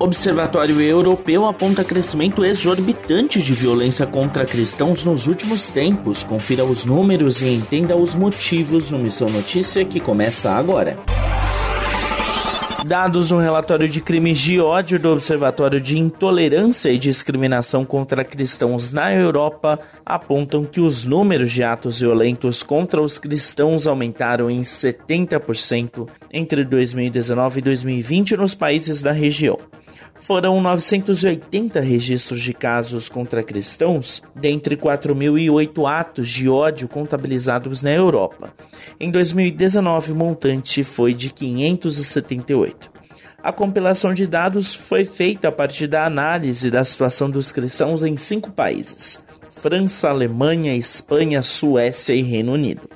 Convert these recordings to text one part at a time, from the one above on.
Observatório Europeu aponta crescimento exorbitante de violência contra cristãos nos últimos tempos. Confira os números e entenda os motivos no Missão Notícia que começa agora. Dados no relatório de crimes de ódio do Observatório de Intolerância e Discriminação contra Cristãos na Europa apontam que os números de atos violentos contra os cristãos aumentaram em 70% entre 2019 e 2020 nos países da região. Foram 980 registros de casos contra cristãos, dentre 4.008 atos de ódio contabilizados na Europa. Em 2019, o montante foi de 578. A compilação de dados foi feita a partir da análise da situação dos cristãos em cinco países: França, Alemanha, Espanha, Suécia e Reino Unido.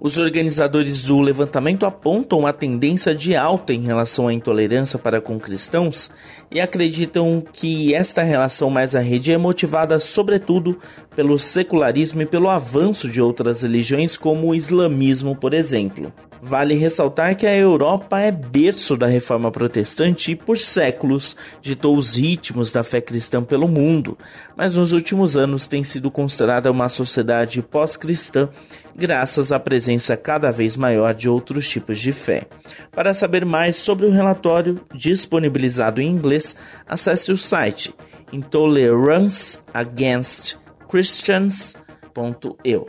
Os organizadores do levantamento apontam a tendência de alta em relação à intolerância para com cristãos e acreditam que esta relação mais rede é motivada sobretudo pelo secularismo e pelo avanço de outras religiões como o islamismo, por exemplo. Vale ressaltar que a Europa é berço da reforma protestante e por séculos ditou os ritmos da fé cristã pelo mundo, mas nos últimos anos tem sido considerada uma sociedade pós-cristã graças à presença cada vez maior de outros tipos de fé. Para saber mais sobre o relatório disponibilizado em inglês, acesse o site intoleranceagainstchristians.eu.